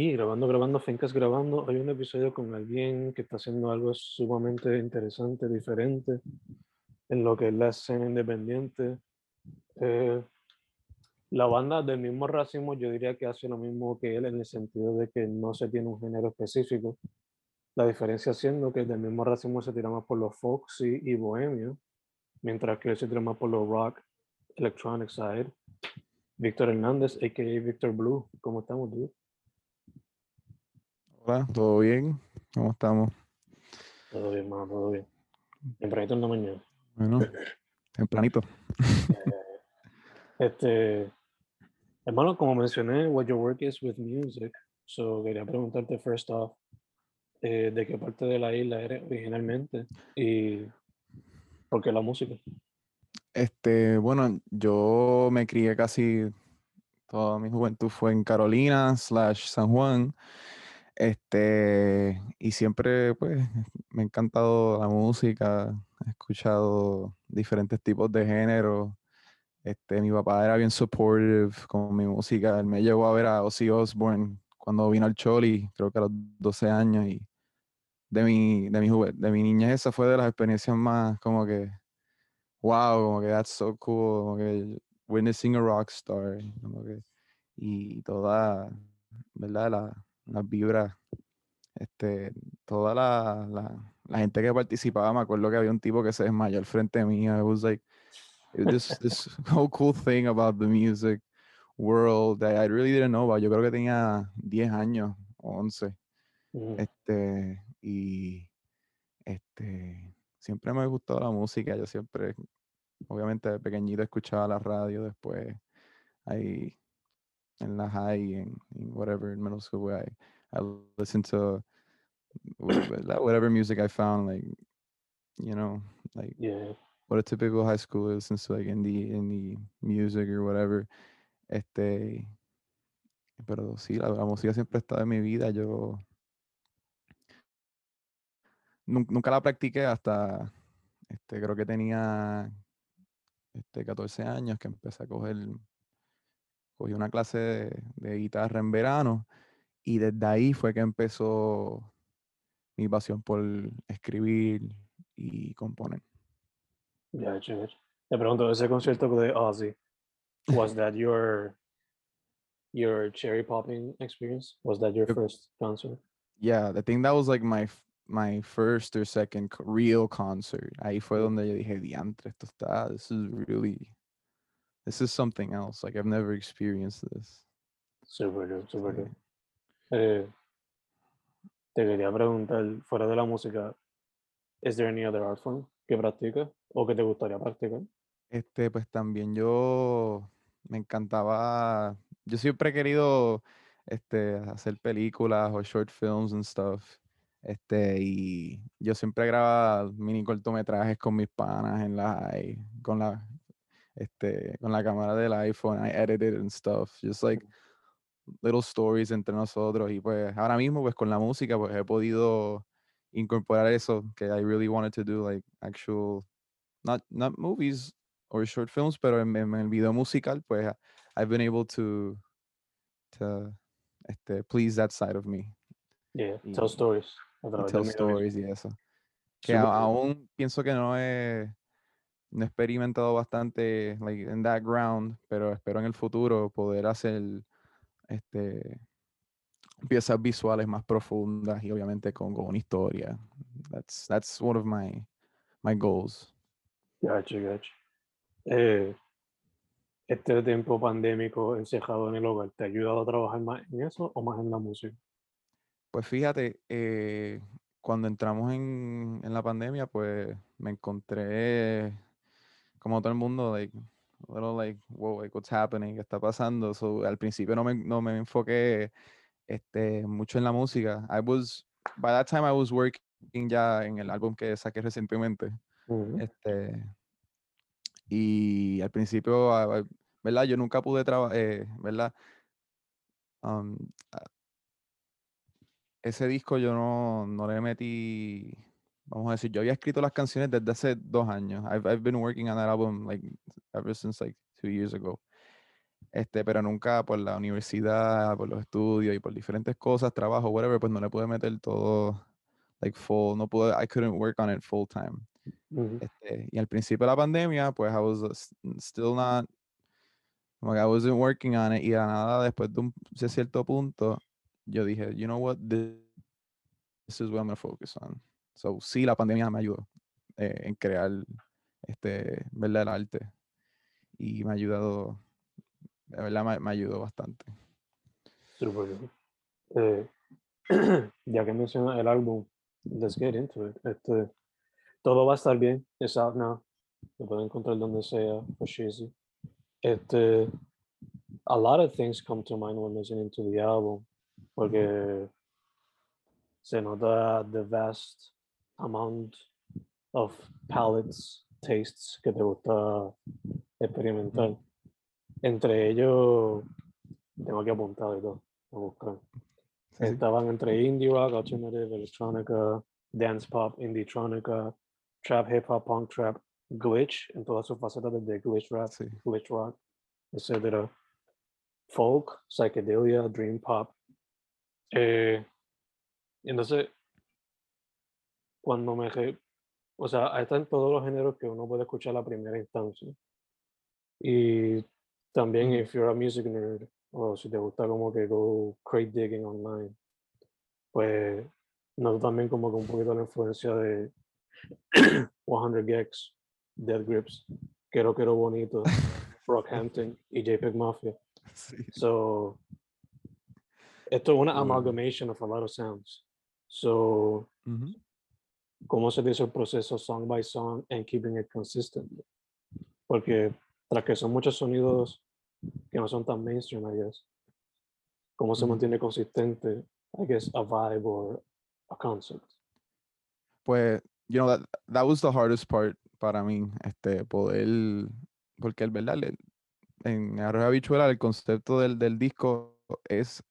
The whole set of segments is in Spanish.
Y grabando, grabando, Fencas grabando, hay un episodio con alguien que está haciendo algo sumamente interesante, diferente en lo que es la escena independiente. Eh, la banda del mismo racismo yo diría que hace lo mismo que él en el sentido de que no se tiene un género específico. La diferencia siendo que del mismo racismo se tira más por los folksy y bohemio, mientras que él se tira más por los rock, electronic side. Víctor Hernández, a.k.a. Víctor Blue, ¿cómo estamos, dude? Hola, ¿todo bien? ¿Cómo estamos? Todo bien, mano, todo bien. Tempranito en la mañana. Bueno, tempranito. Este, hermano, como mencioné, what your work is with music. So quería preguntarte first off, eh, ¿de qué parte de la isla eres originalmente? Y por qué la música? Este, bueno, yo me crié casi toda mi juventud fue en Carolina slash San Juan. Este, y siempre pues me ha encantado la música, he escuchado diferentes tipos de géneros. Este, mi papá era bien supportive con mi música. Él me llevó a ver a Ozzy Osbourne cuando vino al Choli, creo que a los 12 años. Y de mi, de mi, de mi niñez esa fue de las experiencias más como que, wow, como que that's so cool, como que witnessing a rock star, como que, y toda, ¿verdad? La, las vibras, este, toda la, la, la, gente que participaba, me acuerdo que había un tipo que se desmayó al frente mío, it was like, it was this, this whole cool thing about the music world that I really didn't know about, yo creo que tenía 10 años, 11, Mm. este, y este, siempre me gustó la música, yo siempre, obviamente de pequeñito escuchaba la radio, después ahí en la high, en whatever, en middle school, I, I listened to wh- whatever music I found, like, you know, like Yeah. what a typical high school listens to, like indie, indie music or whatever. Este, pero sí, la, la música siempre está en mi vida. Yo nun- nunca la practiqué hasta, este, creo que tenía este, 14 años que empecé a coger, cogí una clase de, de guitarra en verano y desde ahí fue que empezó mi pasión por escribir y componer. Ya, chévere. Te pregunto, ese concierto de Ozzy, was that your your cherry popping experience? Was that your first concert? Yeah, I think that was like my my first or second co- real concert. Ahí fue donde yo dije, diantre, esto está, this is really, this is something else. Like I've never experienced this. Super good, super Sí. good. Eh, te quería preguntar, fuera de la música, is there any other art form que practicas o que te gustaría practicar? Este, pues también yo me encantaba, yo siempre he querido este, hacer películas o short films and stuff. Este, y yo siempre grababa mini cortometrajes con mis panas en la con la, este, con la cámara del iPhone, I edited and stuff, just like little stories entre nosotros. Y pues ahora mismo, pues con la música, pues he podido incorporar eso que I really wanted to do, like actual not not movies or short films, pero en, en el video musical, pues uh, I've been able to to este, please that side of me. Yeah, Y- tell stories. tell stories y eso. Que aún pienso que no no he experimentado bastante like, en that ground, pero espero en el futuro poder hacer este, piezas visuales más profundas y obviamente con, con una historia. That's, that's one of my, my goals. Gotcha, gotcha. Eh, este tiempo pandémico encerrado en el hogar, ¿te ha ayudado a trabajar más en eso o más en la música? Pues fíjate, eh, cuando entramos en, en la pandemia, pues me encontré como todo el mundo, like, a little like, wow, like, what's happening, qué está pasando. So, al principio no me, no me enfoqué este, mucho en la música. I was, by that time I was working ya en el álbum que saqué recientemente. Ujú. Este, y al principio, ah, ah, ¿verdad? Yo nunca pude trabajar, ¿verdad? Um, ah, ese disco yo no, no le metí, vamos a decir, yo había escrito las canciones desde hace dos años. I've, I've been working on that album like ever since like two years ago. Este, pero nunca por la universidad, por los estudios y por diferentes cosas, trabajo, whatever, pues no le pude meter todo like full, no pude, I couldn't work on it full time. Ujú. Este, y al principio de la pandemia, pues I was uh, still not, que I wasn't working on it y la nada después de un de cierto punto, yo dije, you know what, this, this is what I'm gonna focus on. So sí, la pandemia me ayudó eh, en crear, este, verdad, el arte y me ha ayudado, de verdad me, me ayudó bastante. Súper bien. Eh, ya que mencionas el álbum, let's get into it. Este, todo va a estar bien. It's out now. Lo pueden encontrar donde sea, for Shizzy. Este, a lot of things come to mind when listening to the album, porque se nota the vast amount of palettes, tastes que te gusta experimentar. Entre ellos, tengo que apuntar y todo, a buscar. Sí, sí. Estaban entre indie rock, alternative, electrónica, dance pop, indie-trónica, trap, hip hop, punk trap, glitch, en todas sus facetas desde glitch rap, Sí. glitch rock, etcétera. Folk, psychedelia, dream pop. Eh, entonces, cuando me... o sea, ahí están todos los géneros que uno puede escuchar a primera instancia. Y también, if you're a music nerd, o si te gusta como que go crate digging online, pues noto también como que un poquito la influencia de 100 Gex, Dead Grips, Quiero Quiero Bonito, Rockhampton y JPEG Mafia. Sí. So, esto es una amalgamation of a lot of sounds. So. ¿Cómo se dice el proceso song by song and keeping it consistent? Porque tras que son muchos sonidos que no son tan mainstream, I guess, ¿cómo se mantiene consistente, I guess, a vibe or a concept? Pues, you know, that, that was the hardest part para mí, este, poder, porque el verdad, el- en Arroz de Habichuela el concepto del, del disco es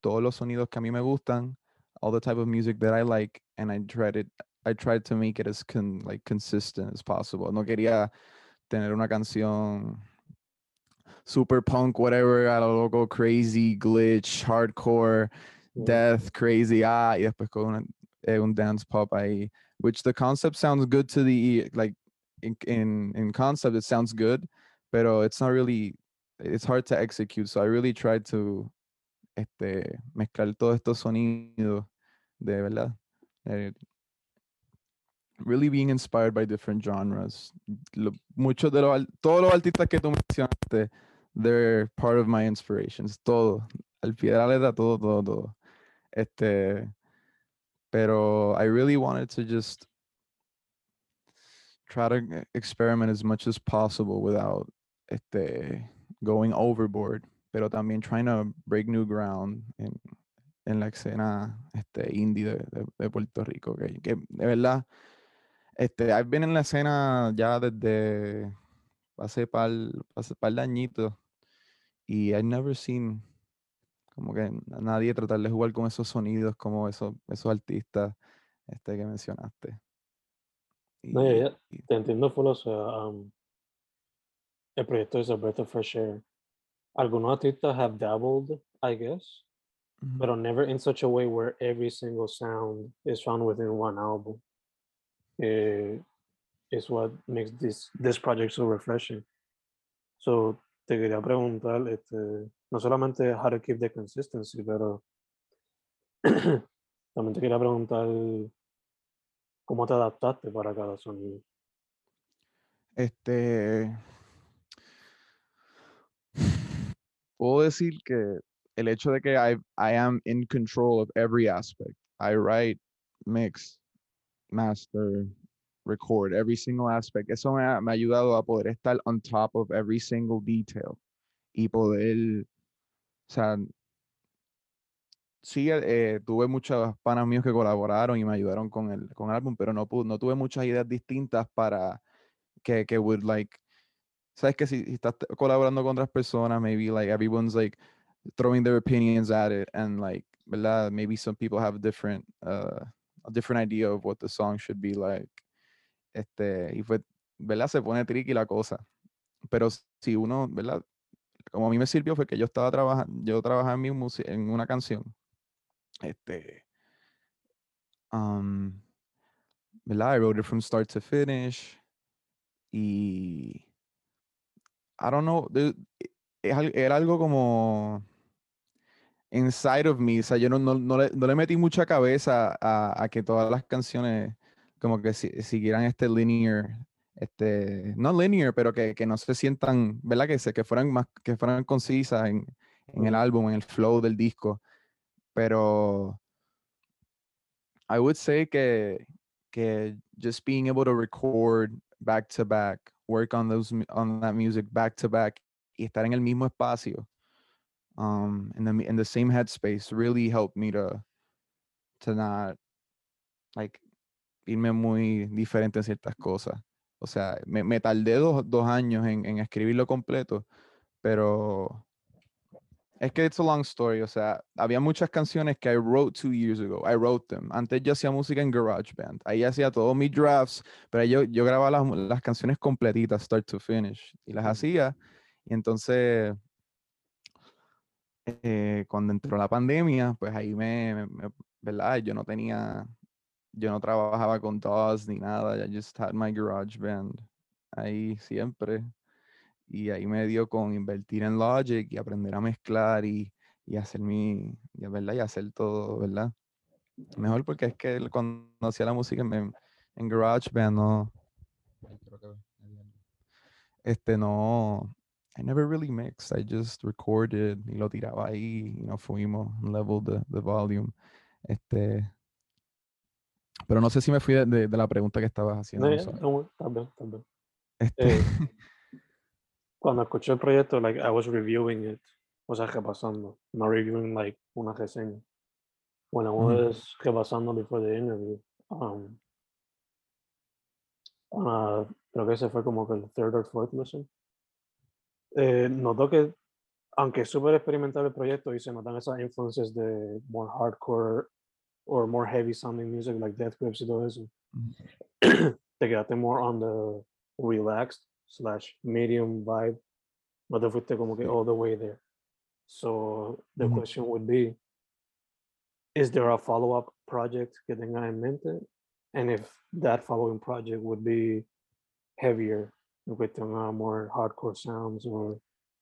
todos los sonidos que a mí me gustan, all the type of music that I like, and I tried it, I tried to make it as con, like consistent as possible. No quería tener una canción super punk, whatever, a lo loco, crazy, glitch, hardcore, Mm. death, crazy, ah, y después con una- eh, un dance pop ahí, which the concept sounds good to the like in, in in concept it sounds good, pero it's not really, it's hard to execute. So I really tried to este, mezclar todos estos sonidos de verdad. eh, really being inspired by different genres. Lo- muchos de los, al- todos los artistas que tú mencionaste, they're part of my inspirations. Todo, al pie de la letra, todo, todo, todo. Este, pero I really wanted to just try to experiment as much as possible without este, going overboard, pero también trying to break new ground en, en la escena este, indie de, de- de Puerto Rico, que, que de verdad, este, I've been en la escena ya desde hace par, hace par de añitos y I've never seen como que a nadie tratar de jugar con esos sonidos como esos, esos artistas este, que mencionaste. No, ya, Y, ya, te entiendo full, o sea, um, el proyecto es a breath of fresh air. Algunos artistas have dabbled, I guess, ujú. but never in such a way where every single sound is found within one album. Eh, is what makes this this project so refreshing. So te quería preguntar, este, no solamente how to keep the consistency, pero también te quería preguntar cómo te adaptaste para cada sonido. Este. Puedo decir que el hecho de que I, I am in control of every aspect. I write, mix, master, record, every single aspect. Eso me ha, me ha ayudado a poder estar on top of every single detail y poder, o sea, sí, eh, tuve muchos panas míos que colaboraron y me ayudaron con el, con el álbum, pero no, no tuve muchas ideas distintas para que, que would like, sabes que si, si estás colaborando con otras personas, maybe like everyone's like throwing their opinions at it and like, ¿verdad? Maybe some people have different, uh, a different idea of what the song should be like. Este, y fue, ¿verdad? Se pone tricky la cosa. Pero si uno, ¿verdad? Como a mí me sirvió fue que yo estaba trabajando, yo trabajaba en mi en una canción. Este, um, ¿verdad? I wrote it from start to finish. Y I don't know, es al- era algo como inside of me, o sea, yo no, no, no le, no le metí mucha cabeza a, a que todas las canciones como que si- siguieran este linear, este, no linear, pero que, que no se sientan, ¿verdad? Que, se, que fueran más, que fueran concisas en, en el álbum, en el flow del disco. Pero I would say que, que just being able to record back to back, work on those on that music back to back y estar en el mismo espacio, um, in the in the same headspace really helped me to to not like irme muy diferente en ciertas cosas. O sea, me, me tardé dos, dos años en, en escribirlo completo, pero es que it's a long story. O sea, había muchas canciones que I wrote two years ago. I wrote them. Antes yo hacía música en GarageBand. Ahí hacía todos mis drafts, pero yo, yo grababa las, las canciones completitas, start to finish, y las hacía. Y entonces, eh, cuando entró la pandemia, pues ahí me, me- ¿verdad? Yo no tenía, yo no trabajaba con DAWs ni nada. I just had my GarageBand ahí siempre. Y ahí me dio con invertir en Logic y aprender a mezclar y, y hacer mi, y, ¿verdad? Y hacer todo, ¿verdad? Mejor porque es que cuando hacía la música en, en GarageBand no, este no, I never really mixed, I just recorded y lo tiraba ahí y nos fuimos, level the, the volume. Este, pero no sé si me fui de, de- de la pregunta que estabas haciendo. No, bien, está bien. Este, Eh, cuando escuché el proyecto, like, I was reviewing it, o sea, repasando, no reviewing, like, una reseña. When I was repasando before the interview, um, ah, creo que ese fue como que el third or fourth listen. Eh, notó que, aunque es súper experimental el proyecto y se notan esas influencias de more hardcore or more heavy sounding music like Death Grips y todo eso, te quedaste more on the relaxed slash medium vibe. No te fuiste como que all the way there. So the Ujú. question would be, is there a follow-up project que tenga en mente? And if that following project would be heavier, en cuestión a more hardcore sounds or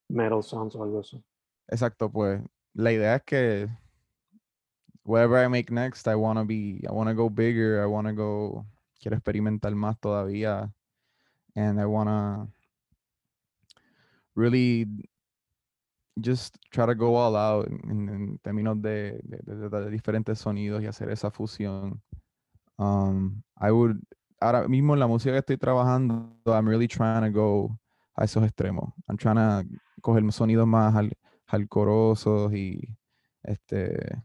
metal sounds o algo así. Exacto, pues la idea es que whatever I make next, I want to be, I want to go bigger, I want to go, quiero experimentar más todavía, and I want to really just try to go all out en- en términos de, de- de- de diferentes sonidos y hacer esa fusión. Um, I would, ahora mismo en la música que estoy trabajando, I'm really trying to go a esos extremos. I'm trying to coger sonidos más al, alcorosos y este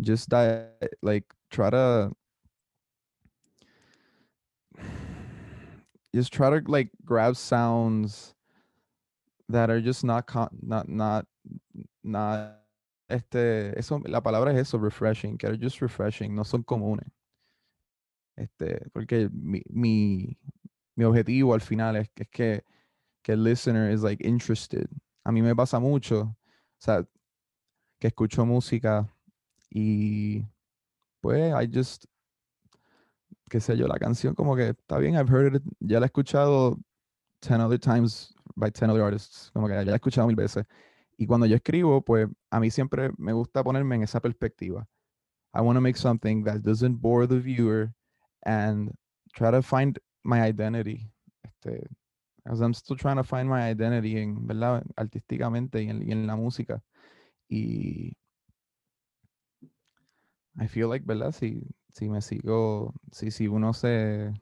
just that like try to just try to like grab sounds that are just not not not not este eso la palabra es eso refreshing que are just refreshing no son comunes Este, porque mi, mi, mi objetivo al final es, es que, que el listener is like interested. A mí me pasa mucho, o sea, que escucho música y pues I just, qué sé yo, la canción como que está bien, I've heard it, ya la he escuchado 10 other times by 10 other artists, como que ya la he escuchado mil veces. Y cuando yo escribo, pues a mí siempre me gusta ponerme en esa perspectiva. I want to make something that doesn't bore the viewer and try to find my identity. Este, as I'm still trying to find my identity en, ¿verdad? Artísticamente y en, y en la música. Y I feel like, ¿verdad? Si, si me sigo, si, si uno se...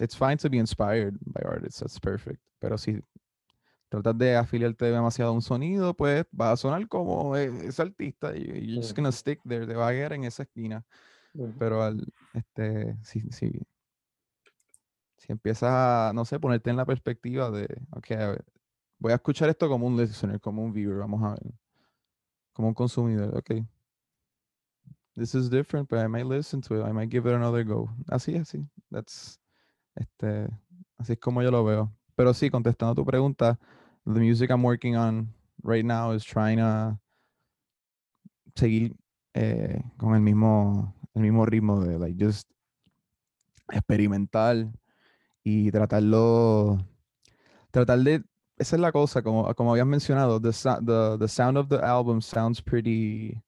It's fine to be inspired by artists, that's perfect. Pero si tratas de afiliarte demasiado a un sonido, pues va a sonar como e- ese artista you're just gonna stick there, te va a quedar en esa esquina. Pero al, este, si, si, si empiezas a, no sé, ponerte en la perspectiva de, ok, voy a escuchar esto como un listener, como un viewer, vamos a ver, como un consumidor, ok. This is different, but I might listen to it, I might give it another go. Así, así, that's, este, así es como yo lo veo. Pero sí, contestando tu pregunta, the music I'm working on right now is trying to seguir eh, con el mismo, el mismo ritmo de like just experimentar y tratarlo, tratar de, esa es la cosa, como, como habías mencionado, the, the, the sound of the album sounds pretty,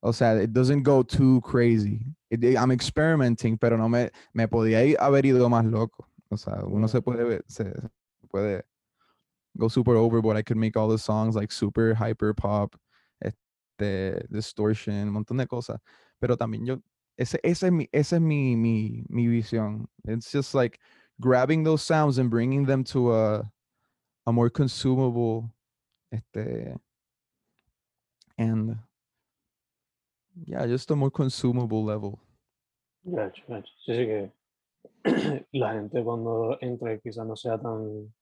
o sea, it doesn't go too crazy. It- I'm experimenting, pero no me, me podía haber ido más loco. O sea, uno se puede, se, se puede go super overboard. I could make all the songs like super hyper pop, este, distortion, un montón de cosas. Pero también yo, ese, ese es mi, esa es mi, mi, mi visión. It's just like grabbing those sounds and bringing them to a, a more consumable, este, and yeah, just a more consumable level. Gacho, gacho. Sí, sí que la gente cuando entre quizás no sea tan...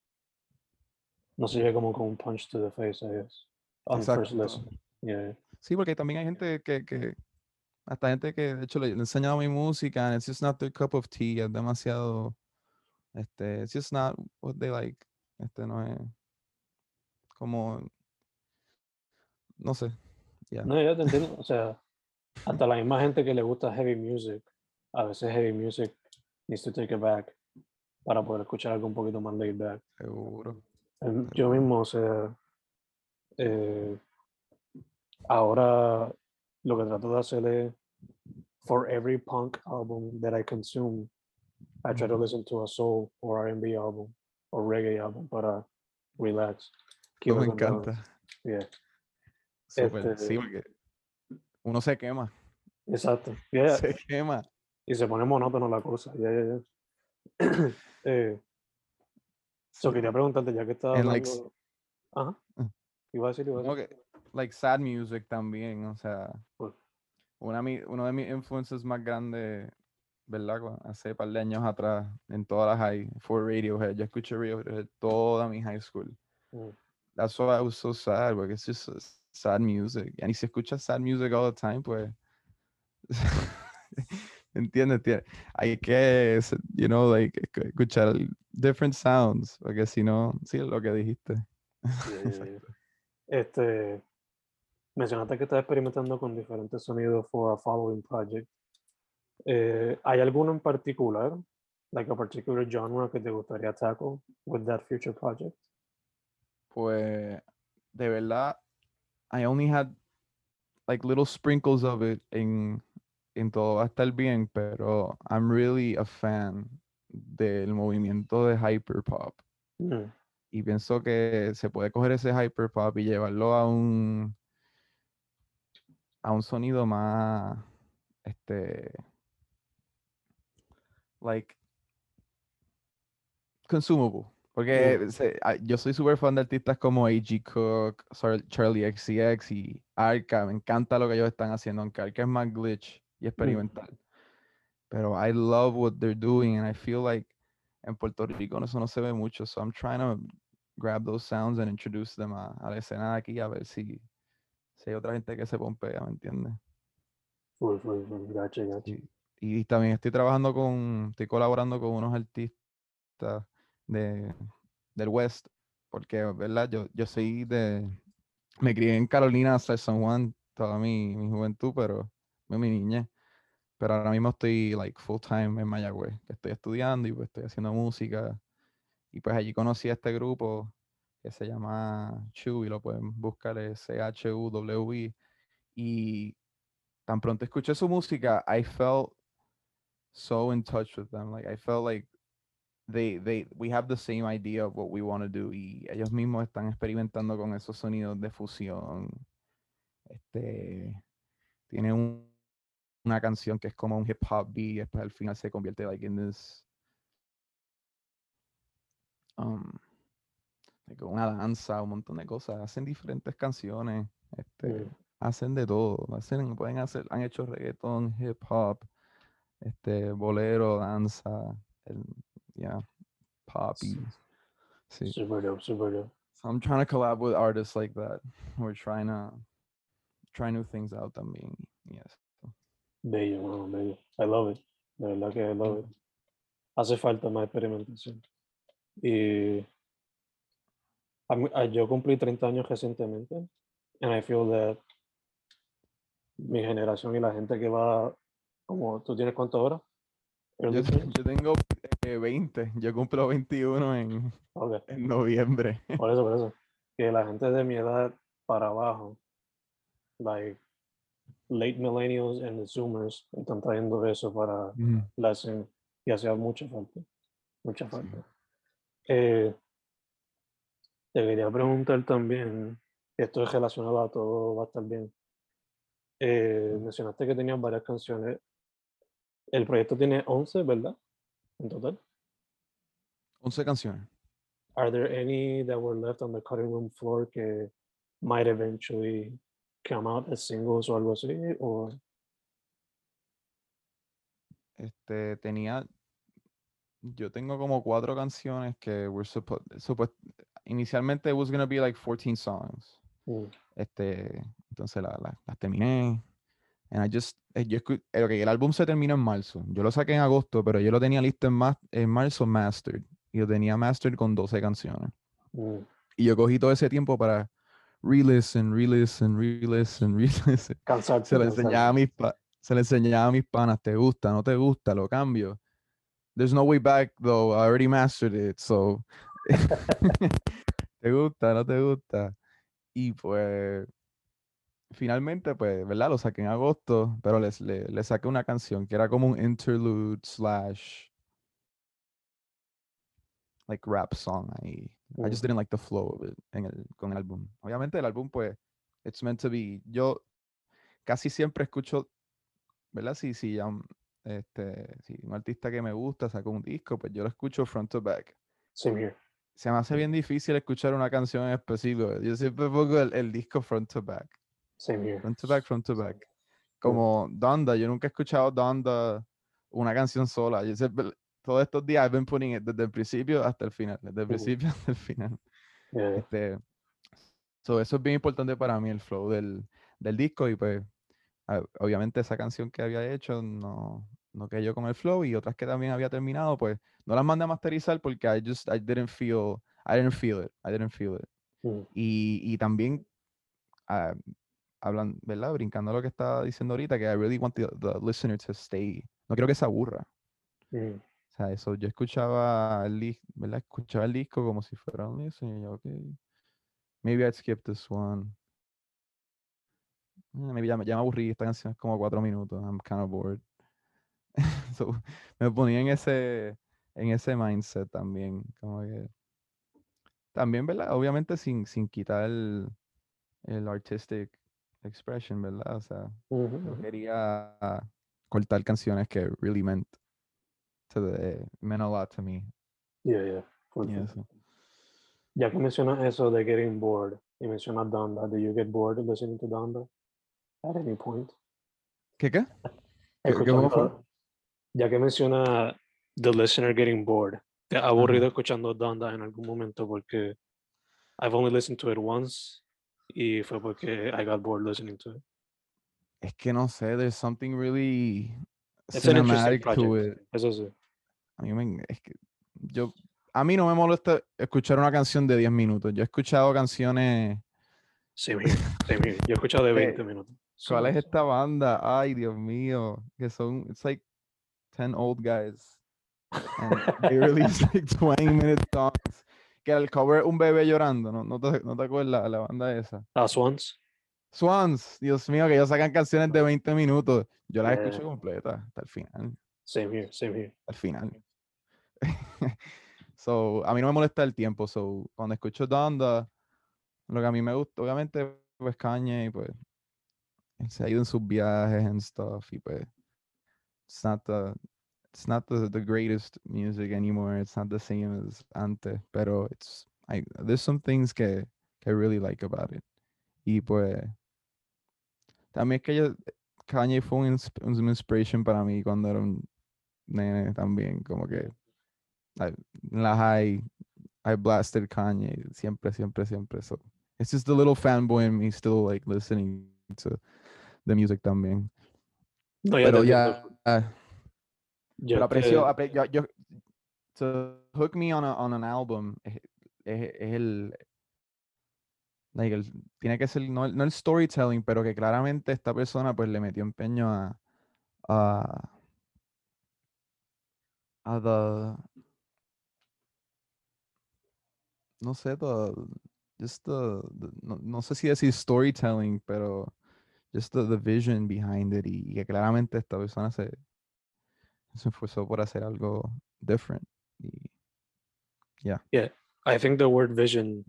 No se lleve como con un punch to the face, I guess. On first Exacto. listen. Yeah. Sí, porque también hay gente que, que hasta gente que de hecho le, he enseñado mi música and it's just not their cup of tea, es demasiado, este, it's just not what they like, este no es como, no sé, ya. No, ya te entiendo. O sea, hasta la misma gente que le gusta heavy music, a veces heavy music needs to take it back para poder escuchar algo un poquito más laid back. seguro. Em, Yo mismo, o sea, eh, ahora lo que trato de hacer es, for every punk album that I consume, I try to listen to a soul or R&B album or reggae album para relax. Eso me encanta. Yeah, Este- sí, porque uno se quema, exacto. Yeah, se quema. y se pone monótono la cosa. Ya. eh, so quería preguntarte, ya que estaba hablando... Ajá. Ah. Iba a decir, iba a decir. que, like sad music también, o sea, Pues. una, uno de mis influences más grandes, ¿verdad? Hace par de años atrás, en todas las high, fue Radiohead. Yo escuché Radiohead toda mi high school. Mm. That's why I was so sad, porque it's just sad music. Y si escuchas sad music all the time, pues. ¿Entiendes? Tie- Hay que, you know, like, escu- escuchar different sounds, porque si no, sí, es lo que dijiste. Yeah, yeah, yeah. Este, mencionaste que estás experimentando con diferentes sonidos for a following project. Eh, ¿Hay alguno en particular, like a particular genre que te gustaría tackle with that future project? Pues, de verdad, I only had like little sprinkles of it en, en todo va a estar bien, pero I'm really a fan del movimiento de hyperpop. Mm, Y pienso que se puede coger ese hyperpop y llevarlo a un a un sonido más este like consumable. Porque se- ah, yo soy súper fan de artistas como A.G. Cook, Char- Charlie XCX y Arca. Me encanta lo que ellos están haciendo, aunque Arca es más glitch y experimental. Pero I love what they're doing and I feel like en Puerto Rico eso no se ve mucho. So I'm trying to grab those sounds and introduce them a, a la escena de aquí a ver si, si hay otra gente que se pompea, ¿me entiendes? full, full, full, gotcha, gotcha. Y, y también estoy trabajando con, estoy colaborando con unos artistas de, del West, porque, ¿verdad? Yo, yo soy de, me crié en Carolina hasta San Juan toda mi, mi juventud, pero mi niñez. Pero ahora mismo estoy like full time en Mayagüez, que estoy estudiando y pues estoy haciendo música. Y pues allí conocí a este grupo que se llama Chewy, lo pueden buscar, es C-H-U-W-I. Y tan pronto escuché su música, I felt so in touch with them. Like I felt like they they we have the same idea of what we want to do y ellos mismos están experimentando con esos sonidos de fusión. Este tiene un, una canción que es como un hip hop beat y después al final se convierte like in this um, una danza, un montón de cosas, hacen diferentes canciones, este hacen de todo, hacen pueden hacer han hecho reggaeton, hip hop, este bolero, danza, el, yeah, poppy. Sí. Super dope, super dope. So I'm trying to collab with artists like that. We're trying to try new things out también. Yes. Bello, mano, bello. I love it. De verdad que I love it. Hace falta más experimentación. Y a mí- a- yo cumplí 30 años recientemente. And I feel that mi generación y la gente que va, como tú tienes cuánto ahora? Yo, yo tengo eh, 20. Yo cumplo 21 en, Ok. en noviembre. Por eso, por eso. Que la gente de mi edad para abajo, like late millennials and the zoomers, están trayendo eso para Mm. la escena y hacía mucha falta. Mucha falta. Eh, te quería preguntar también, esto es relacionado a todo, va a estar bien. Eh, mencionaste que tenías varias canciones. El proyecto tiene 11, ¿verdad? En total. 11 canciones. Are there any that were left on the cutting room floor que might eventually come out as singles o algo así? O Este, tenía, yo tengo como cuatro canciones que were supposed, inicialmente it was gonna be like 14 songs. Mm, Este, entonces la- la- las terminé. And I just, eh, yo eh, ok, el álbum se terminó en marzo. Yo lo saqué en agosto, pero yo lo tenía listo en, ma- en marzo mastered. Y lo tenía mastered con 12 canciones. mm, Y yo cogí todo ese tiempo para re-listen, re-listen, re-listen, re-listen. Se lo enseñaba a mis se lo enseñaba a mis panas, ¿te gusta? ¿No te gusta? Lo cambio. There's no way back though. I already mastered it, so ¿te gusta? ¿No te gusta? Y pues finalmente pues, ¿verdad? Lo saqué en agosto, pero les, le, le saqué una canción que era como un interlude slash like rap song ahí. I just didn't like the flow of it en el, con el álbum. Obviamente el álbum pues it's meant to be. Yo casi siempre escucho, ¿verdad? Si, si, ya, mm, este, si un artista que me gusta sacó un disco, pues yo lo escucho front to back. Same here. Se me hace bien difícil escuchar una canción en específico. Yo siempre pongo el, el disco front to back. Same here. Front to back, front to back. Como Donda, yo nunca he escuchado Donda una canción sola. Yo siempre, todos estos días I've been putting it desde el principio hasta el final. Desde el Ujú. principio hasta el final. Yeah, Este, so eso es bien importante para mí, el flow del, del disco. Y pues, obviamente esa canción que había hecho no, no cayó con el flow. Y otras que también había terminado, pues no las mandé a masterizar porque I just, I didn't feel, I didn't feel it. I didn't feel it. mm, Y, y también, ah, hablan, ¿verdad? Brincando lo que estaba diciendo ahorita, que I really want the, the listener to stay. No quiero que se aburra. mm, O sea, eso, yo escuchaba el, ¿verdad? Escuchaba el disco como si fuera un listen y yo, ok, maybe I'd skip this one. Eh, Maybe ya, me- ya me aburrí, esta canción es como cuatro minutos, I'm kind of bored. so, me ponía en ese, en ese mindset también, como que, también, ¿verdad? Obviamente sin, sin quitar el, el artistic expression, ¿verdad? O sea, no ujú. quería cortar canciones que really meant to the, meant a lot to me. Yeah, yeah. Ya que mencionas eso de getting bored y mencionas Donda, do you get bored listening to Donda at any point? ¿Qué qué? ¿Qué- qué- cómo fue? Ya que menciona the listener getting bored, ¿te ha aburrido escuchando Donda en algún momento? Porque I've only listened to it once y fue porque I got bored listening to it. Es que no sé, there's something really, interesting cinematic to project. it. Eso sí. A mí me, es que yo, a mí no me molesta escuchar una canción de 10 minutos. Yo he escuchado canciones. Sí, mira, sí, mira. Yo he escuchado de Eh, 20 minutos. ¿Cuál es esta banda? Ay, Dios mío, que son, it's like 10 old guys. And they release like 20 minute songs. Que el cover un bebé llorando, ¿no? ¿No te, no te acuerdas la banda esa? Ah, Swans. Swans, Dios mío, que ellos sacan canciones de 20 minutos. Yo las escucho Yeah. completas hasta el final. Same here, same here. al final. so, a mí no me molesta el tiempo. So, cuando escucho Donda, lo que a mí me gusta, obviamente, pues Kanye, pues, se ha ido en sus viajes and stuff, y pues, it's not the, it's not the, the greatest music anymore. It's not the same as ante, pero it's, I, there's some things que, que I really like about it. Y pues, también que yo, Kanye fue un, un inspiration para mí cuando era un nene también, como que I- la high, I blasted Kanye siempre, siempre, siempre. So it's just the little fanboy in me still like listening to the music también. No, ya Pero entiendo. ya, ah, Yo pero aprecio, apre- yo, yo- to hook me on, a, on an album es, es- es el, like, el- tiene que ser, no, el- no el storytelling, pero que claramente esta persona pues le metió empeño a, a, a the, no sé, the, just the, the- no, no sé si decir storytelling, pero just the, the vision behind it y, y que claramente esta persona se, se esforzó por hacer algo different. Y, I think the word vision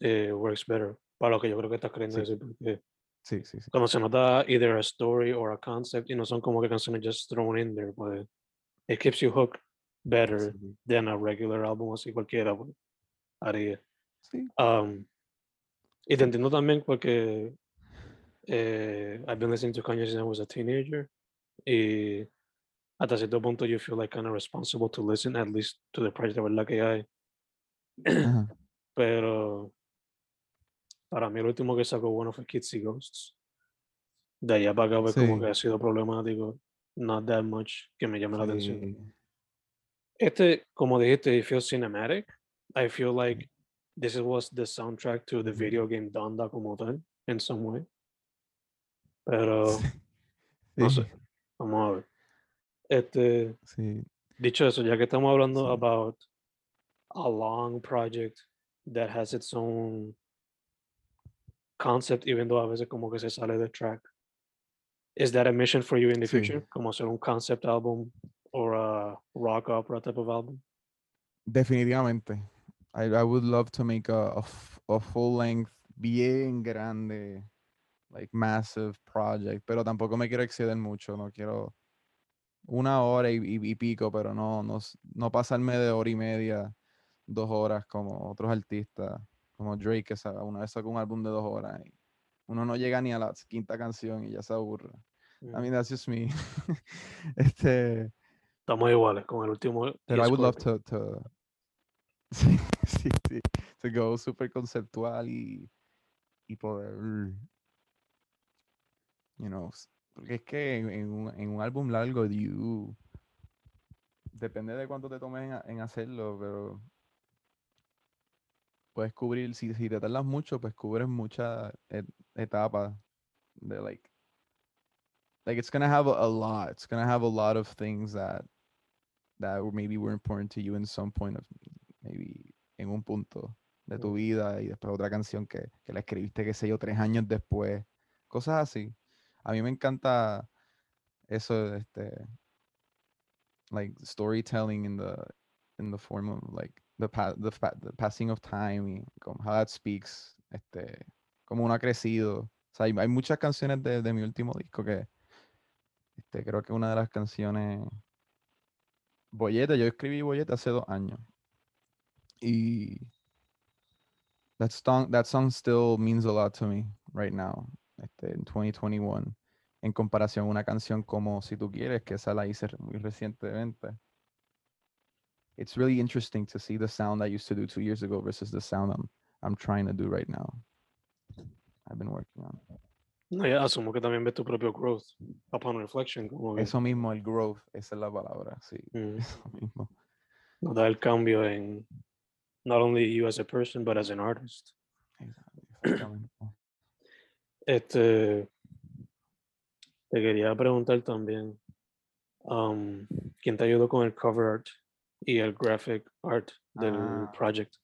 eh, works better para lo que yo creo que estás queriendo Sí. decir, porque sí, sí, sí. como se nota either a story or a concept y no son como que canciones just thrown in there, pues it keeps you hooked better sí, than a regular album así cualquiera pues, haría. sí. Um, y te entiendo también porque eh, I've been listening to Kanye since I was a teenager y hasta cierto punto you feel like kind of responsible to listen at least to the project verdad que hay. Ajá. Pero para mí el último que sacó bueno fue Kids y Ghosts. De allá para acá pues como Sí. que ha sido problemático, not that much, que me llame la atención. Sí, Este, como dijiste, it feels cinematic. I feel like this was the soundtrack to the video game Donda como tal, in some way. Pero, sí, no sí, sé, vamos a ver. Este, sí. dicho eso, ya que estamos hablando Sí. about a long project that has its own concept, even though a veces como que se sale de track. Is that a mission for you in the Sí. future? Como hacer un concept album or a rock opera type of album? Definitivamente. I, I would love to make a, a, a full length, bien grande, like massive project, pero tampoco me quiero exceder mucho, no quiero una hora y, y- y pico, pero no, no, no pasarme de hora y media, dos horas como otros artistas, como Drake, que sa- una vez sacó un álbum de dos horas y uno no llega ni a la quinta canción y ya se aburre. I mean, that's just me. este, Estamos iguales con el último. Pero I would love to, to sí, sí, sí, to go super conceptual y, y poder, you know, porque es que en, un, en un álbum largo, you, depende de cuánto te tomes en, en hacerlo, pero puedes cubrir, si, si te tardas mucho, pues cubres muchas et- etapas de like, like it's gonna have a, a lot, it's gonna have a lot of things that that maybe were important to you in some point of maybe en un punto de tu Mm. vida y después otra canción que, que la escribiste, qué sé yo, tres años después, cosas así. A mí me encanta eso, este, like storytelling in the in the form of like the pa- the, fa- the passing of time y como how that speaks, este, como uno ha crecido. O sea, hay, muchas canciones de, de mi último disco que, este, creo que una de las canciones Bollete, yo escribí Bollete hace dos años. Y that song, that song still means a lot to me right now, este, en 2021, en comparación a una canción como Si tú quieres, que esa la hice muy recientemente. It's really interesting to see the sound I used to do two years ago versus the sound I'm, I'm trying to do right now. I've been working on. No, ya asumo que también ves tu propio growth upon reflection, como Eso mismo, el growth, esa es la palabra, sí. mm, Eso mismo. notar el cambio en not only you as a person, but as an artist. Exactamente. Este, te quería preguntar también, um, ¿quién te ayudó con el cover art y el graphic art del Ah. project?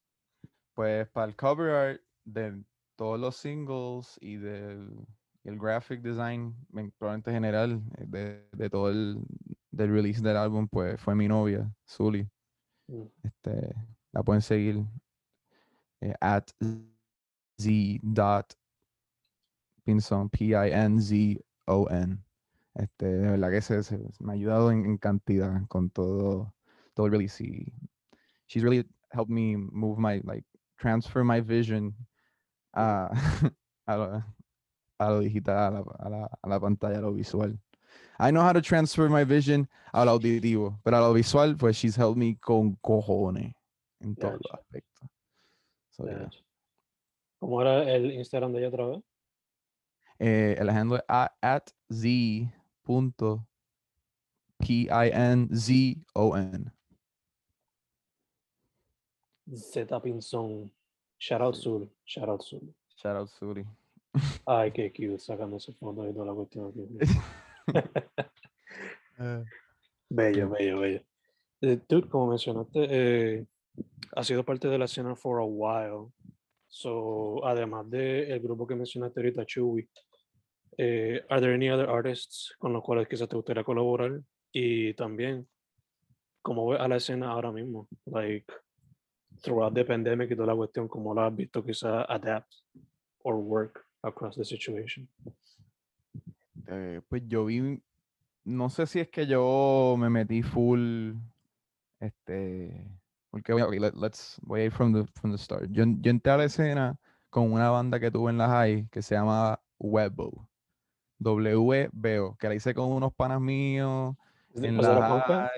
Pues para el cover art de todos los singles y del el graphic design, en- probablemente general, de, de todo el del release del álbum, pues fue mi novia, Zully. Mm, Este, la pueden seguir eh, at z dot pinzon, P-I-N-Z-O-N. Este, de verdad que se, se- me ha ayudado en, en cantidad con todo, todo el release. y she's really helped me move my, like, transfer my vision a, a, lo, a lo digital, a la, a, la, a la pantalla, a lo visual. I know how to transfer my vision al auditivo, pero a lo visual, pues she's helped me con cojones en todos los aspectos. So, yeah. gotcha. ¿Cómo era el Instagram de ella otra vez? Eh, el handle es a- at z punto p i n z o n. Z Pinzón. Shout out Zul. Shout out Zul. Shout out Suri. Ay, qué cute, sacándose fotos y toda la cuestión aquí. Eh, Bello, bello, bello. Eh, dude, como mencionaste, eh, ha sido parte de la escena for a while. So, además del el grupo que mencionaste ahorita, Chewy, eh, are there any other artists con los cuales quizás te gustaría colaborar? Y también, ¿cómo ves a la escena ahora mismo? Like, throughout the pandemic y toda la cuestión, ¿cómo la has visto quizás adapt or work across the situation? eh, pues yo vi, no sé si es que yo me metí full, este, porque voy a, ok, let- let's, voy a ir from the, from the start. Yo, yo entré a la escena con una banda que tuve en la high que se llama Webo. W-B-O, que la hice con unos panas míos en was it a la punk band?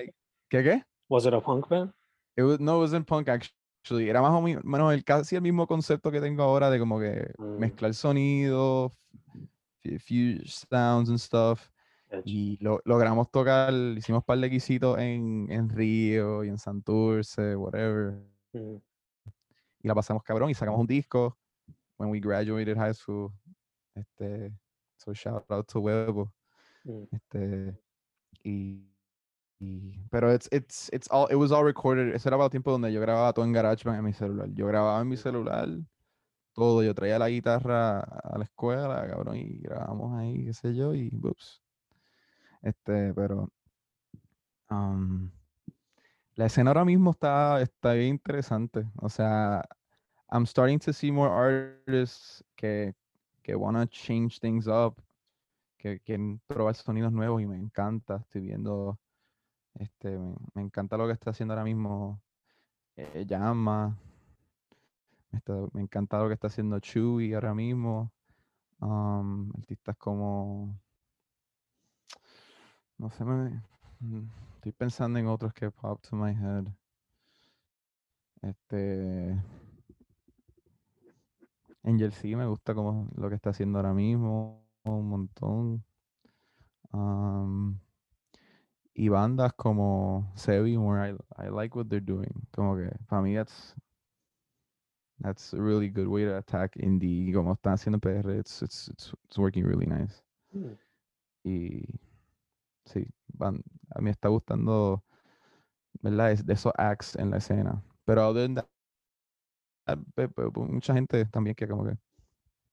¿Qué qué? Was it a punk band? It was- no, it wasn't punk actually. Era más o menos el, casi el mismo concepto que tengo ahora de como que Mm. mezclar sonidos, fuse sounds and stuff. Y lo, logramos tocar, hicimos un par de quisitos en, en Río y en Santurce, whatever. Mm, Y la pasamos cabrón y sacamos un disco when we graduated high school. Este, so shout out to Huevo. mm, Este, y, y- pero it's, it's, it's all, it was all recorded. Eso era para el tiempo donde yo grababa todo en GarageBand en mi celular. Yo grababa en mi celular todo. Yo traía la guitarra a la escuela, cabrón, y grabamos ahí, qué sé yo, y ups. Este, pero um, la escena ahora mismo está, está bien interesante. O sea, I'm starting to see more artists que, que wanna change things up, que quieren probar sonidos nuevos y me encanta. Estoy viendo, este, me, encanta lo que está haciendo ahora mismo eh, Llama. Está- me encanta lo que está haciendo Chewy ahora mismo. um, artistas como, no sé, me, mm, estoy pensando en otros que pop to my head. Este. Angel sí me gusta como lo que está haciendo ahora mismo. Un montón. Am, y bandas como Sevimore, I, I like what they're doing. Como que para mí that's that's a really good way to attack indie. Como están haciendo PR, it's, it's, it's, it's working really nice. mm. Y sí, van, a mí me está gustando, ¿verdad? De esos acts en la escena. Pero other pe- mucha gente también que como que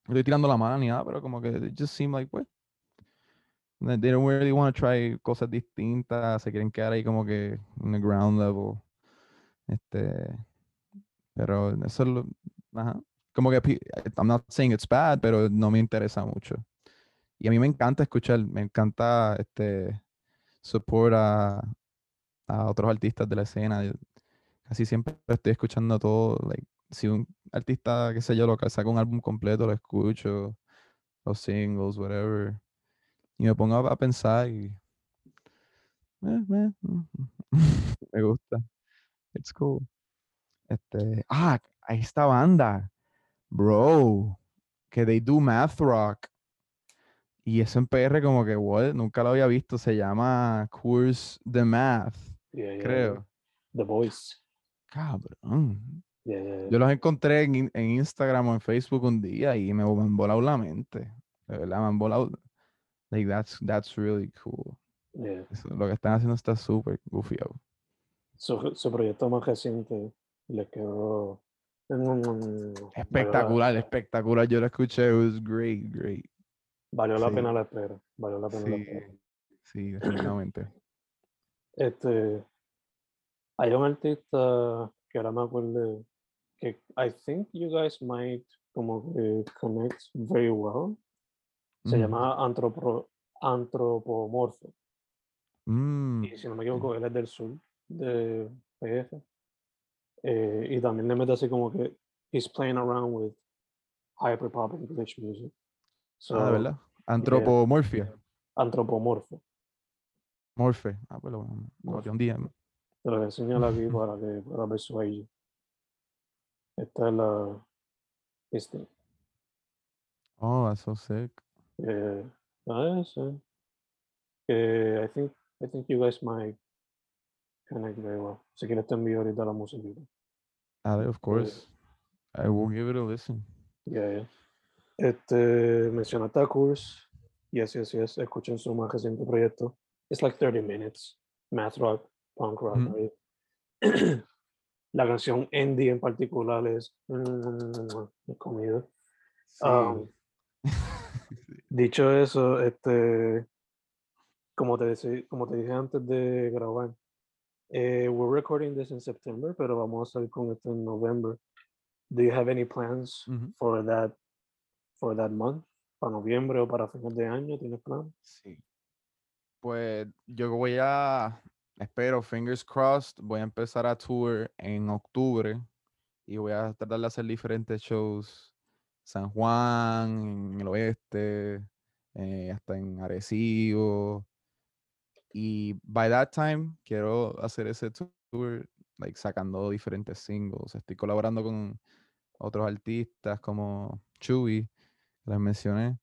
estoy tirando la mano ni nada, pero como que it just seem like pues they don't really want to try cosas distintas, se quieren quedar ahí como que en the ground level. Este, pero eso es lo, ajá. Como que I'm not saying it's bad, pero no me interesa mucho. Y a mí me encanta escuchar, me encanta este support a, a otros artistas de la escena. Casi siempre estoy escuchando todo, like, si un artista, qué sé yo, lo saca un álbum completo, lo escucho, los singles, whatever. Y me pongo a, pensar y eh, eh, me gusta. It's cool. Este, ah, ahí esta banda, bro, que they do math rock. Y eso en PR como que, what, nunca lo había visto. Se llama Course the Math, Yeah, yeah, creo. The Voice. Cabrón. Yo los encontré en, en Instagram o en Facebook un día y me, me han volado la mente. De verdad, me han volado. Like, that's, that's really cool. Eso- lo que están haciendo está súper goofy. out. Su, su proyecto más reciente le quedó Espectacular, espectacular. Yo lo escuché, it was great, great. Valió la Sí. pena la espera. Valió la pena la Sí, espera. sí, definitivamente. Este, hay un artista que ahora me acuerdo que I think you guys might como que connect very well. Se Mm. llama Antropo, Antropomorfo. Mm, Y si no me equivoco, él es del sur de PF. Eh, y también le mete así como que he's playing around with hyper pop English music. So, ah, verdad. Antropomorfia. Antropomorfo. Morfe. Ah, pues lo, lo un día. Te lo enseñar aquí para que para ver su IG. Esta es la. Este. Oh, that's so sick. Eh, ah, sí. Que I think, I think you guys might connect very well. Si quieres te envío ahorita la música. Ah, of course. I will give it a listen. Yeah, yeah. Este, mencionaste a. Yes, yes, yes. Escuchen su más reciente proyecto. It's like 30 minutes. Math rock, punk rock. Ahí. La canción Andy en particular es mm, comida. Sí. Um, Dicho eso, este, como te, decí- como te dije antes de grabar, eh, we're recording this in September, pero vamos a salir con esto en November. Do you have any plans for that for that month? ¿Para noviembre o para final de año? ¿Tienes plan? Sí. Pues yo voy a, espero, fingers crossed, voy a empezar a tour en octubre y voy a tratar de hacer diferentes shows. San Juan, en el oeste, eh, hasta en Arecibo. Y by that time quiero hacer ese tour, like sacando diferentes singles. Estoy colaborando con otros artistas como Chewy, les mencioné.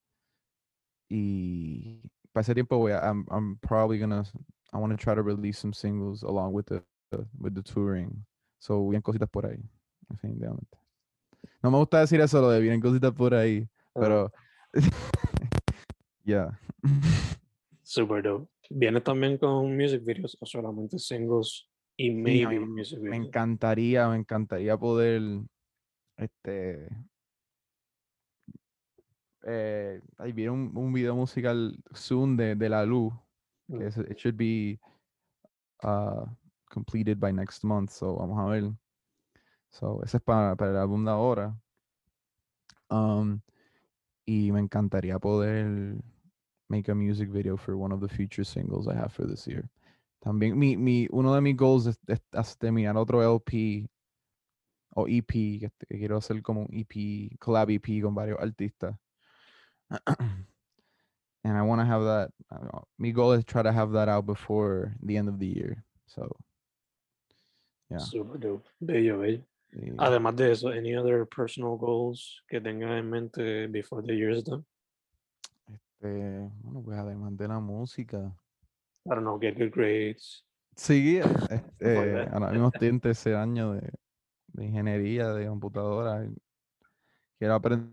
Y para ese tiempo voy a, I'm, I'm probably gonna, I want to try to release some singles along with the, the- with the touring. So vienen cositas por ahí, definitivamente. No me gusta decir eso, lo de vienen cositas por ahí, Ah, pero, yeah. super dope. ¿Vienes también con music videos o solamente singles y maybe mí music me videos? encantaría, me encantaría poder, este, eh, ahí viene un, un video musical soon de, de La Luz, Mm. que es- it should be uh, completed by next month, so vamos a ver. So, ese es para, para el álbum de ahora. Um, y me encantaría poder make a music video for one of the future singles I have for this year. También mi, mi, uno de mis goals es, es haz- terminar otro LP o EP, que, que quiero hacer como un EP, collab EP con varios artistas. and I want to have that. uh, my goal is try to have that out before the end of the year. So, yeah. Super dope. Bello, bello. eh, Además de eso, any other personal goals que tengas en mente before the year is done? este, bueno, pues además de la música. I don't know, get good grades. Sí, este, ahora mismo estoy en tercer año de, de ingeniería de computadora. Quiero aprender.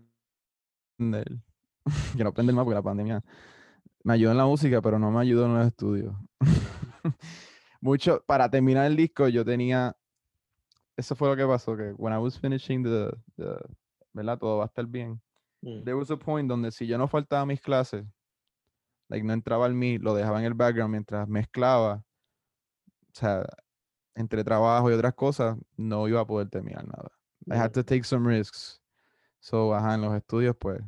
Quiero aprender más porque la pandemia me ayudó en la música, pero no me ayudó en los estudios. Mucho, para terminar el disco, yo tenía. Eso fue lo que pasó, que when I was finishing the, the ¿verdad? Todo va a estar bien. Mm, There was a point donde si yo no faltaba a mis clases, like no entraba al mi, lo dejaba en el background mientras mezclaba, o sea, entre trabajo y otras cosas, no iba a poder terminar nada. I had mm, to take some risks. So, ajá, en los estudios, pues,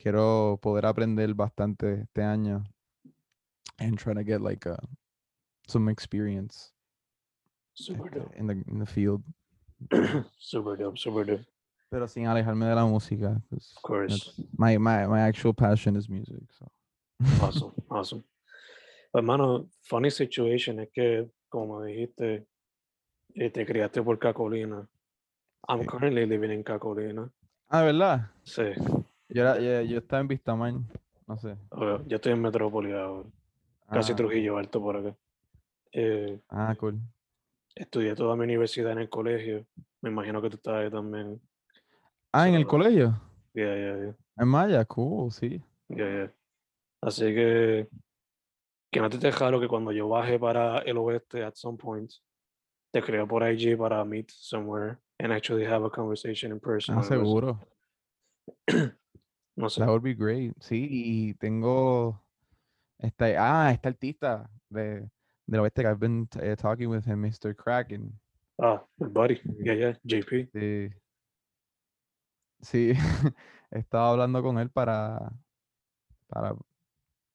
quiero poder aprender bastante este año and try to get like a, some experience Super este, dope. in the, in the field. super dope, super dope. Pero sin alejarme de la música. 'cause Of course. My, my, my actual passion is music. So. Awesome, awesome. Pues, hermano, funny situation es que, como dijiste, eh, te criaste por Cacolina. I'm currently living in Cacolina. Ah, ¿verdad? Sí. Yo, era, yo, yo estaba en Vistamar. No sé. Yo estoy en Metrópolis ahora, casi Ah, Trujillo Alto por acá. Eh, Ah, cool. estudié toda mi universidad en el colegio. Me imagino que tú estás ahí también. Ah, en el colegio. Yeah, yeah, yeah. En Maya, cool, sí. Yeah, yeah. Así que que no te deje raro que cuando yo baje para el oeste at some point, te escriba por IG para meet somewhere and actually have a conversation in person. Ah, seguro. No sé. That would be great. Sí, y tengo este, ah, este artista de del oeste que I've been eh, talking with him, Mr. Kraken. Ah, el buddy. Yeah, yeah. JP. Sí. Sí, estaba hablando con él para para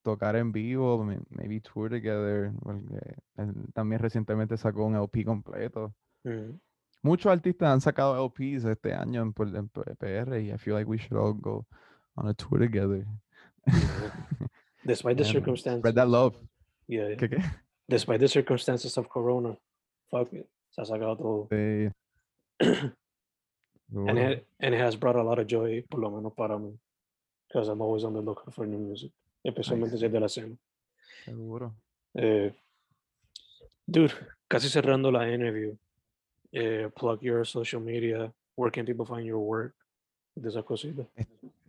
tocar en vivo, may- maybe tour together, porque él también recientemente sacó un LP completo. Mm. Muchos artistas han sacado LPs este año en, en PR y I feel like we should all go on a tour together. Despite the circumstances. Spread that love. Yeah, yeah. ¿Qué, qué? Despite the circumstances of Corona. Fuck it. Se ha sacado. Sí. And it, and it has brought a lot of joy, por lo menos para mí. Because I'm always on the lookout for new music. Especialmente es de la escena. Seguro. Eh, dude, casi cerrando la interview. Eh, plug your social media. Where can people find your work? De esas cositas.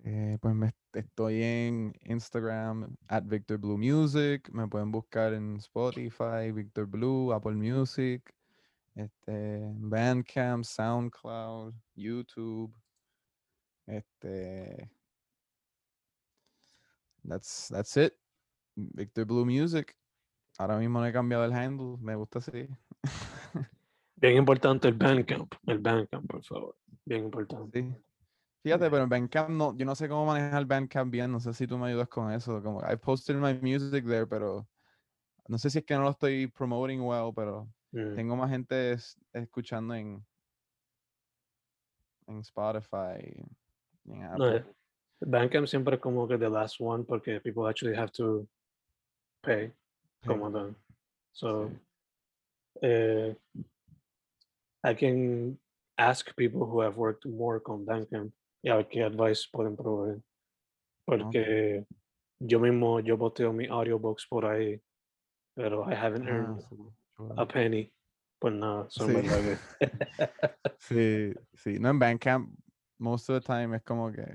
Eh, pues me, estoy en Instagram, at Victor Blue Music. Me pueden buscar en Spotify, Victor Blue, Apple Music, este, Bandcamp, SoundCloud, YouTube. Este. That's, that's it. Victor Blue Music. Ahora mismo no he cambiado el handle. Me gusta así. Bien importante el Bandcamp. El Bandcamp, por favor. Bien importante. Sí. Fíjate, pero en Bandcamp no, yo no sé cómo manejar Bandcamp bien, no sé si tú me ayudas con eso. Como I posted my music there, pero no sé si es que no lo estoy promoting well, pero Mm. tengo más gente es- escuchando en en Spotify en Apple. Bandcamp siempre es como que the last one porque people actually have to pay Sí, como tal. So, sí. eh, I can ask people who have worked more con Bandcamp y a ver qué advice pueden proveer. Porque yo mismo, yo posteo mi audiobooks por ahí, pero I haven't Ah, earned chulo. a penny. Pues nada, son Sí. Sí, sí. No, en Bandcamp, most of the time es como que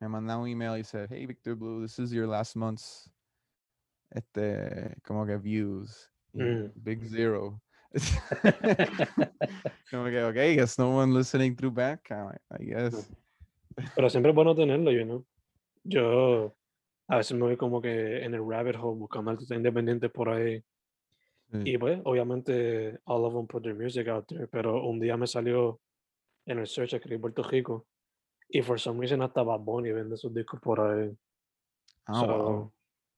me mandan un email y dice, hey, Victor Blue, this is your last month's, este, como que views. Mm. Big zero. como que, okay, guess no one listening through Bandcamp, I guess. Pero siempre es bueno tenerlo, you know. Yo a veces me voy como que en el rabbit hole buscando artistas independientes por ahí. Y pues, obviamente, all of them put their music out there. Pero un día me salió en el search escribí Puerto Rico. Y for some reason hasta Bad Bunny vende sus discos por ahí. Ah, wow. so-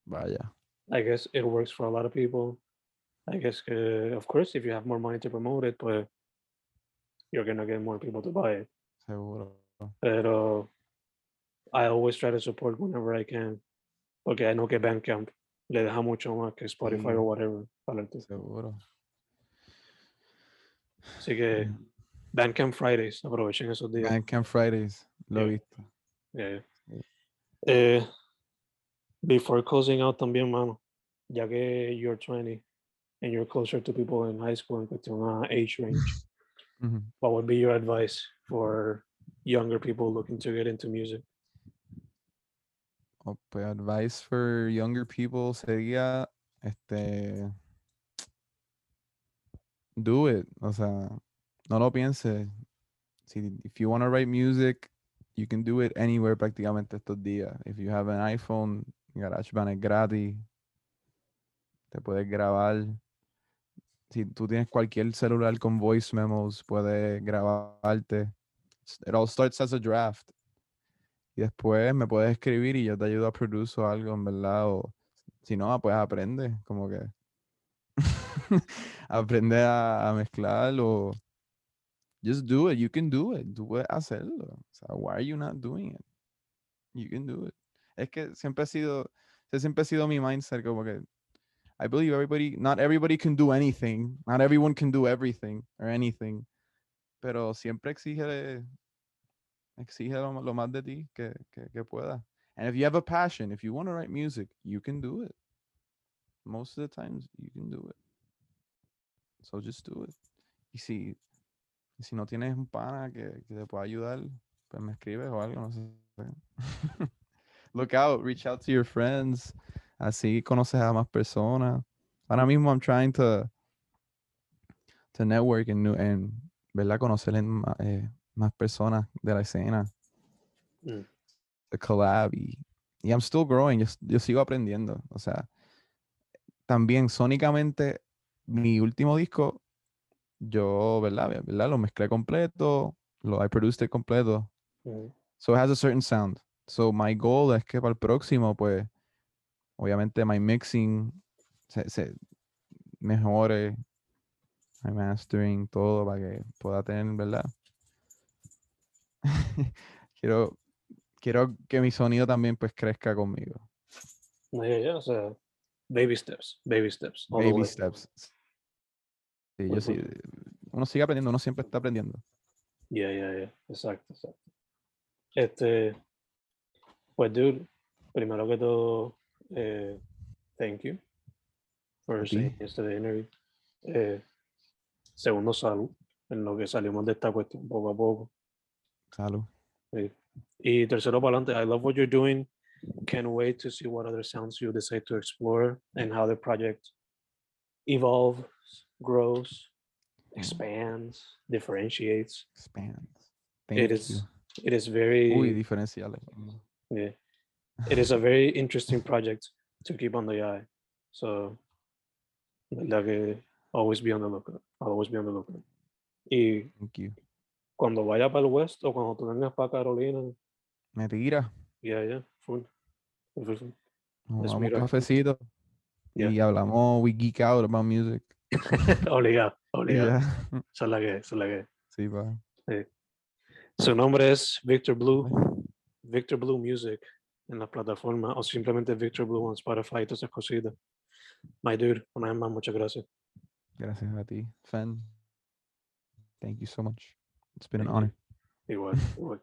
Vaya. I guess it works for a lot of people. I guess que, of course, if you have more money to promote it, pues you're gonna get more people to buy it. Seguro. Pero I always try to support whenever I can. Porque I know que Bandcamp le deja mucho más que Spotify Sí. o whatever para el artista. Seguro. Así que Bandcamp Fridays, aprovechen esos días. Bandcamp Fridays, lo he Yeah. visto. Yeah, yeah. Eh, before closing out también, mano, ya que you're 20 and you're closer to people in high school en cuestión a age range, Ujú. what would be your advice for younger people looking to get into music? Oh, pues advice for younger people sería este do it, o sea, no lo pienses. Si if you want to write music, you can do it anywhere prácticamente estos días. If you have an iPhone, GarageBand es gratis. Te puedes grabar. Si tú tienes cualquier celular con voice memos, puedes grabarte. It all starts as a draft. Y después me puedes escribir y yo te ayudo a produce o algo, en verdad. O si no, pues aprende, como que. aprende a, a mezclar o. Just do it. You can do it. Tú puedes hacerlo. O sea, why are you not doing it? You can do it. Es que siempre ha sido. Siempre ha sido mi mindset, como que. I believe everybody, not everybody can do anything. Not everyone can do everything or anything. Pero siempre exige exige lo, lo más de ti que, que, que pueda. And if you have a passion, if you want to write music, you can do it. Most of the times you can do it. So just do it. Y si, si no tienes un pana que, que te pueda ayudar, pues me escribes o algo, no sé. Look out, reach out to your friends. Así conoces a más personas. Ahora mismo I'm trying to to network and, and ¿verdad? conocer en eh, más personas de la escena. Mm. The collab y, y I'm still growing. Yo, sigo aprendiendo. O sea, también sónicamente mi último disco yo, ¿verdad? ¿verdad? Lo mezclé completo, lo I produced it completo. Mm. So it has a certain sound. So my goal es que para el próximo, pues, obviamente my mixing se, se mejore, my mastering, todo para que pueda tener, ¿verdad? quiero, quiero que mi sonido también pues crezca conmigo. Yeah, yeah, o sea, baby steps, baby steps. Baby steps. Sí, yo sí, uno sigue aprendiendo, uno siempre está aprendiendo. Yeah, yeah, yeah. Exacto, exacto. Este, pues, dude, primero que todo, eh, thank you for saying yes to the interview. Eh, segundo, salud, en lo que salimos de esta cuestión poco a poco. Salud. Sí. Y tercero, para adelante, I love what you're doing. Can't wait to see what other sounds you decide to explore and how the project evolves, grows, expands, differentiates. Expands. It Thank is, you. it is very, Uy, diferenciales. Mm. yeah, it is a very interesting project to keep on the eye. So, que always be on the lookout. Always be on the lookout. Y Thank you. cuando vaya para el West o cuando tú vengas para Carolina, Me tira. yeah, yeah, full. Full, full. Nos un cafecito. Yeah. Y hablamos, we geek out about music. obligado, obligado. ya. Esa es la que, esa es la que. Sí, pa. Su nombre es Victor Blue, Victor Blue Music en la plataforma o simplemente Victor Blue en Spotify y todas esas cositas. My dude, una vez más, muchas gracias. Gracias a ti, Fen. Thank you so much. It's been an Thank you. honor. It igual.